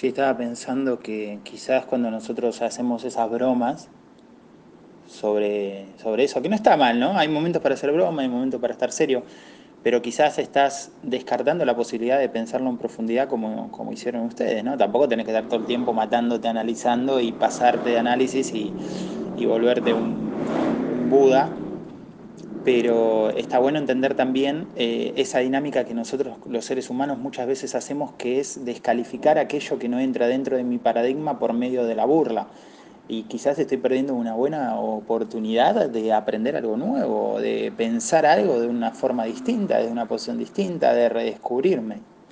Sí, estaba pensando que quizás cuando nosotros hacemos esas bromas sobre, sobre eso, que no está mal, ¿no? Hay momentos para hacer broma, hay momentos para estar serio, pero quizás estás descartando la posibilidad de pensarlo en profundidad como, como hicieron ustedes, ¿no? Tampoco tenés que estar todo el tiempo matándote, analizando y pasarte de análisis y, y volverte un, un Buda, pero está bueno entender también eh, esa dinámica que nosotros los seres humanos muchas veces hacemos, que es descalificar aquello que no entra dentro de mi paradigma por medio de la burla. Y quizás estoy perdiendo una buena oportunidad de aprender algo nuevo, de pensar algo de una forma distinta, de una posición distinta, de redescubrirme.